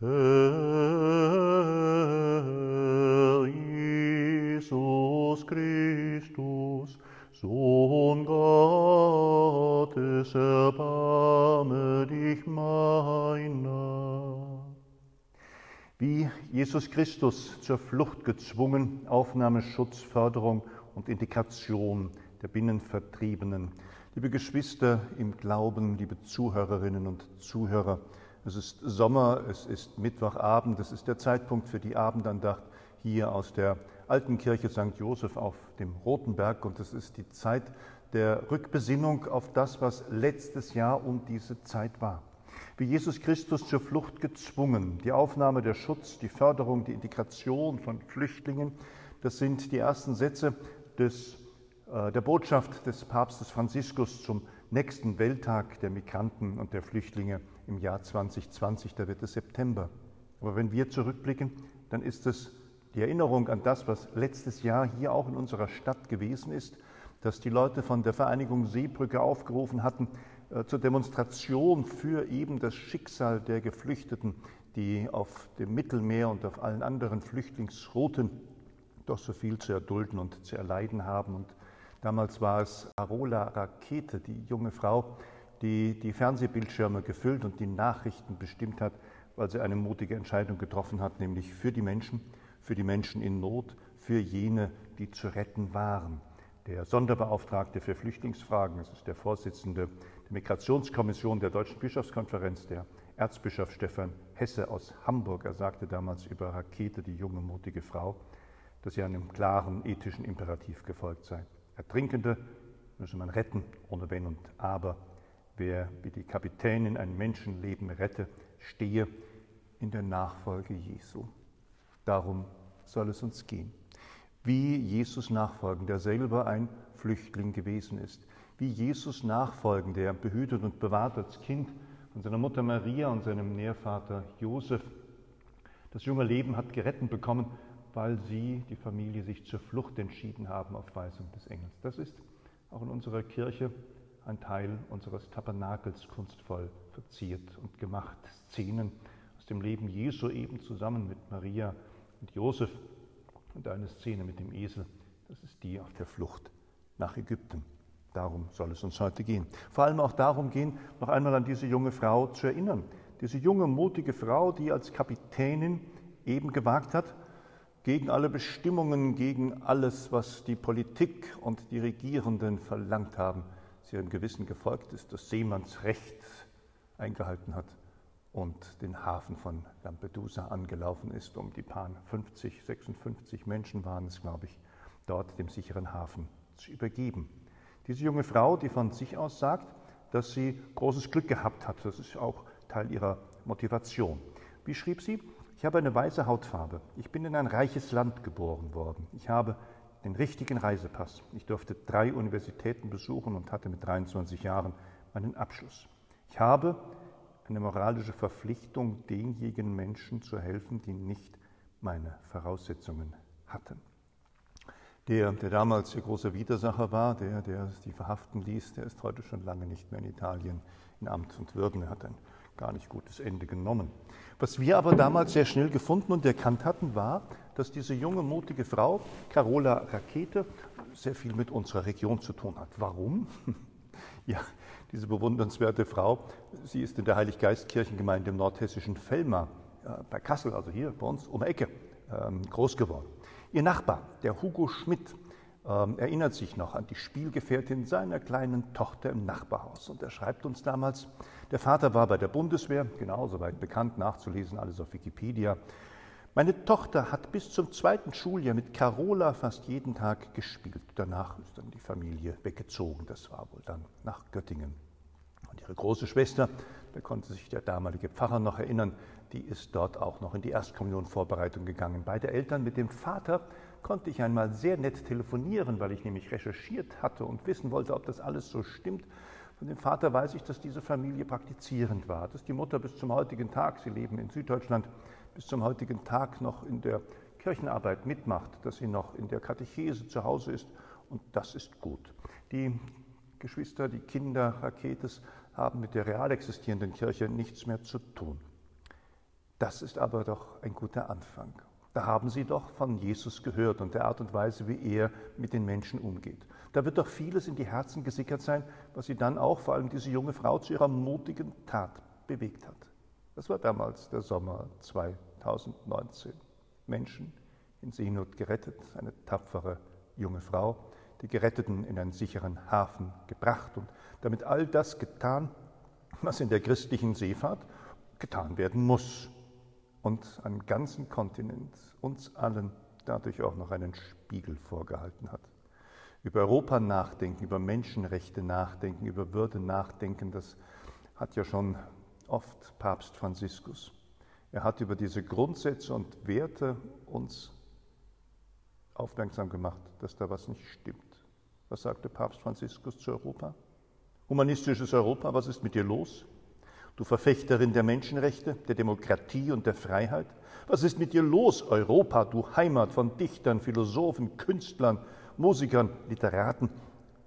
Herr Jesus Christus, Sohn Gottes, erbarme dich meiner. Wie Jesus Christus zur Flucht gezwungen, Aufnahme, Schutz, Förderung und Integration der Binnenvertriebenen. Liebe Geschwister im Glauben, liebe Zuhörerinnen und Zuhörer, es ist Sommer, es ist Mittwochabend, es ist der Zeitpunkt für die Abendandacht hier aus der alten Kirche St. Joseph auf dem Rotenberg und es ist die Zeit der Rückbesinnung auf das, was letztes Jahr um diese Zeit war. Wie Jesus Christus zur Flucht gezwungen, die Aufnahme, der Schutz, die Förderung, die Integration von Flüchtlingen, das sind die ersten Sätze des, äh, der Botschaft des Papstes Franziskus zum nächsten Welttag der Migranten und der Flüchtlinge im Jahr 2020, da wird es September. Aber wenn wir zurückblicken, dann ist es die Erinnerung an das, was letztes Jahr hier auch in unserer Stadt gewesen ist, dass die Leute von der Vereinigung Seebrücke aufgerufen hatten äh, zur Demonstration für eben das Schicksal der Geflüchteten, die auf dem Mittelmeer und auf allen anderen Flüchtlingsrouten doch so viel zu erdulden und zu erleiden haben. Und damals war es Arola Rakete, die junge Frau, die die Fernsehbildschirme gefüllt und die Nachrichten bestimmt hat, weil sie eine mutige Entscheidung getroffen hat, nämlich für die Menschen, für die Menschen in Not, für jene, die zu retten waren. Der Sonderbeauftragte für Flüchtlingsfragen, das ist der Vorsitzende der Migrationskommission der Deutschen Bischofskonferenz, der Erzbischof Stefan Hesse aus Hamburg, er sagte damals über Rakete, die junge, mutige Frau, dass sie einem klaren ethischen Imperativ gefolgt sei. Ertrinkende müsse man retten, ohne Wenn und Aber. Wer wie die Kapitänin ein Menschenleben rette, stehe in der Nachfolge Jesu. Darum soll es uns gehen. Wie Jesus nachfolgen, der selber ein Flüchtling gewesen ist. Wie Jesus nachfolgen, der behütet und bewahrt als Kind von seiner Mutter Maria und seinem Nährvater Josef. Das junge Leben hat gerettet bekommen, weil sie, die Familie, sich zur Flucht entschieden haben auf Weisung des Engels. Das ist auch in unserer Kirche ein Teil unseres Tabernakels kunstvoll verziert und gemacht. Szenen aus dem Leben Jesu eben zusammen mit Maria und Josef und eine Szene mit dem Esel. Das ist die auf der Flucht nach Ägypten. Darum soll es uns heute gehen. Vor allem auch darum gehen, noch einmal an diese junge Frau zu erinnern. Diese junge, mutige Frau, die als Kapitänin eben gewagt hat, gegen alle Bestimmungen, gegen alles, was die Politik und die Regierenden verlangt haben, sie ihrem Gewissen gefolgt ist, das Seemannsrecht eingehalten hat und den Hafen von Lampedusa angelaufen ist, um die paar 50, 56 Menschen waren es, glaube ich, dort dem sicheren Hafen zu übergeben. Diese junge Frau, die von sich aus sagt, dass sie großes Glück gehabt hat, das ist auch Teil ihrer Motivation. Wie schrieb sie? Ich habe eine weiße Hautfarbe. Ich bin in ein reiches Land geboren worden. Ich habe den richtigen Reisepass. Ich durfte drei Universitäten besuchen und hatte mit 23 Jahren meinen Abschluss. Ich habe eine moralische Verpflichtung, denjenigen Menschen zu helfen, die nicht meine Voraussetzungen hatten. Der, der damals der große Widersacher war, der, der die verhaften ließ, der ist heute schon lange nicht mehr in Italien in Amt und Würden. Er hat ein gar nicht gutes Ende genommen. Was wir aber damals sehr schnell gefunden und erkannt hatten, war, dass diese junge, mutige Frau, Carola Rakete, sehr viel mit unserer Region zu tun hat. Warum? Ja, diese bewundernswerte Frau, sie ist in der Heiliggeistkirchengemeinde im nordhessischen Fellmar äh, bei Kassel, also hier bei uns um die Ecke, ähm, groß geworden. Ihr Nachbar, der Hugo Schmidt, ähm, erinnert sich noch an die Spielgefährtin seiner kleinen Tochter im Nachbarhaus. Und er schreibt uns damals, der Vater war bei der Bundeswehr, genau soweit bekannt, nachzulesen, alles auf Wikipedia. Meine Tochter hat bis zum zweiten Schuljahr mit Carola fast jeden Tag gespielt. Danach ist dann die Familie weggezogen. Das war wohl dann nach Göttingen. Und ihre große Schwester, da konnte sich der damalige Pfarrer noch erinnern, die ist dort auch noch in die Erstkommunionvorbereitung gegangen. Beide Eltern mit dem Vater konnte ich einmal sehr nett telefonieren, weil ich nämlich recherchiert hatte und wissen wollte, ob das alles so stimmt. Von dem Vater weiß ich, dass diese Familie praktizierend war, dass die Mutter bis zum heutigen Tag, sie leben in Süddeutschland, bis zum heutigen Tag noch in der Kirchenarbeit mitmacht, dass sie noch in der Katechese zu Hause ist und das ist gut. Die Geschwister, die Kinder Raketes haben mit der real existierenden Kirche nichts mehr zu tun. Das ist aber doch ein guter Anfang. Da haben Sie doch von Jesus gehört und der Art und Weise, wie er mit den Menschen umgeht. Da wird doch vieles in die Herzen gesickert sein, was Sie dann auch, vor allem diese junge Frau, zu ihrer mutigen Tat bewegt hat. Das war damals der Sommer 2019. Menschen in Seenot gerettet, eine tapfere junge Frau, die Geretteten in einen sicheren Hafen gebracht und damit all das getan, was in der christlichen Seefahrt getan werden muss und einem ganzen Kontinent, uns allen dadurch auch noch einen Spiegel vorgehalten hat. Über Europa nachdenken, über Menschenrechte nachdenken, über Würde nachdenken, das hat ja schon oft Papst Franziskus. Er hat über diese Grundsätze und Werte uns aufmerksam gemacht, dass da was nicht stimmt. Was sagte Papst Franziskus zu Europa? Humanistisches Europa, was ist mit dir los? Du Verfechterin der Menschenrechte, der Demokratie und der Freiheit? Was ist mit dir los, Europa, du Heimat von Dichtern, Philosophen, Künstlern, Musikern, Literaten?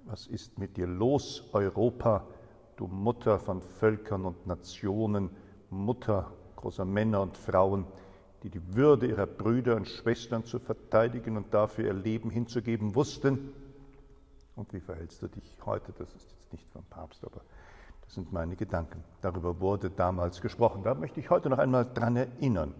Was ist mit dir los, Europa, du Mutter von Völkern und Nationen, Mutter großer Männer und Frauen, die die Würde ihrer Brüder und Schwestern zu verteidigen und dafür ihr Leben hinzugeben wussten? Und wie verhältst du dich heute? Das ist jetzt nicht vom Papst, aber das sind meine Gedanken. Darüber wurde damals gesprochen. Da möchte ich heute noch einmal dran erinnern.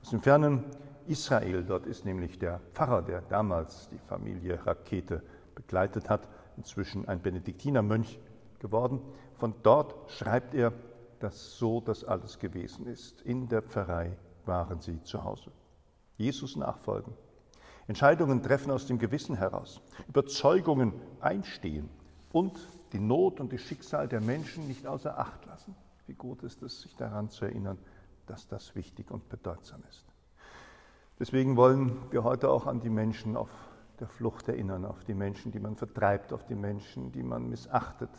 Aus dem fernen Israel, dort ist nämlich der Pfarrer, der damals die Familie Rakete begleitet hat, inzwischen ein Benediktinermönch geworden. Von dort schreibt er, dass so das alles gewesen ist. In der Pfarrei waren sie zu Hause. Jesus nachfolgen, Entscheidungen treffen aus dem Gewissen heraus, Überzeugungen einstehen und die Not und das Schicksal der Menschen nicht außer Acht lassen. Wie gut ist es, sich daran zu erinnern, dass das wichtig und bedeutsam ist. Deswegen wollen wir heute auch an die Menschen auf der Flucht erinnern, auf die Menschen, die man vertreibt, auf die Menschen, die man missachtet,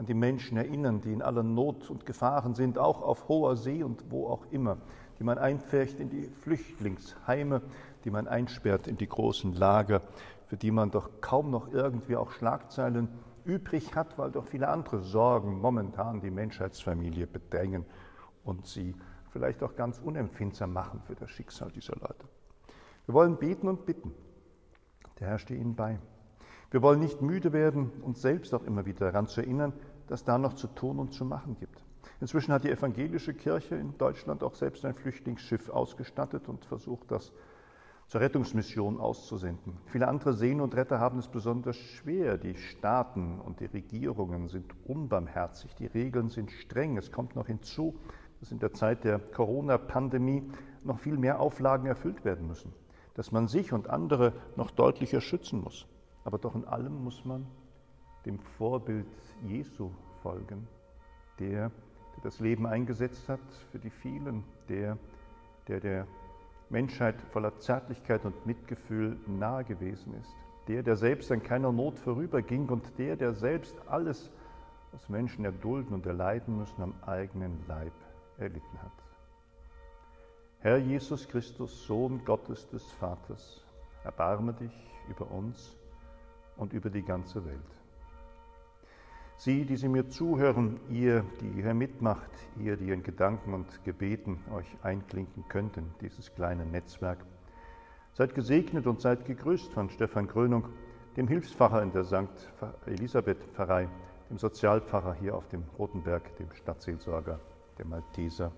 an die Menschen erinnern, die in aller Not und Gefahren sind, auch auf hoher See und wo auch immer, die man einpfercht in die Flüchtlingsheime, die man einsperrt in die großen Lager, für die man doch kaum noch irgendwie auch Schlagzeilen übrig hat, weil doch viele andere Sorgen momentan die Menschheitsfamilie bedrängen und sie vielleicht auch ganz unempfindsam machen für das Schicksal dieser Leute. Wir wollen beten und bitten. Der Herr steht Ihnen bei. Wir wollen nicht müde werden, uns selbst auch immer wieder daran zu erinnern, dass da noch zu tun und zu machen gibt. Inzwischen hat die evangelische Kirche in Deutschland auch selbst ein Flüchtlingsschiff ausgestattet und versucht, das zur Rettungsmission auszusenden. Viele andere Seenotretter haben es besonders schwer. Die Staaten und die Regierungen sind unbarmherzig, die Regeln sind streng. Es kommt noch hinzu, dass in der Zeit der Corona-Pandemie noch viel mehr Auflagen erfüllt werden müssen, dass man sich und andere noch deutlicher schützen muss. Aber doch in allem muss man dem Vorbild Jesu folgen, der, der das Leben eingesetzt hat für die vielen, der, der der Menschheit voller Zärtlichkeit und Mitgefühl nahe gewesen ist. Der, der selbst an keiner Not vorüberging und der, der selbst alles, was Menschen erdulden und erleiden müssen, am eigenen Leib erlitten hat. Herr Jesus Christus, Sohn Gottes des Vaters, erbarme dich über uns und über die ganze Welt. Sie, die Sie mir zuhören, ihr, die hier mitmacht, ihr, die in Gedanken und Gebeten euch einklinken könnten, dieses kleine Netzwerk. Seid gesegnet und seid gegrüßt von Stefan Krönung, dem Hilfspfarrer in der St. Elisabeth Pfarrei, dem Sozialpfarrer hier auf dem Rotenberg, dem Stadtseelsorger der Malteser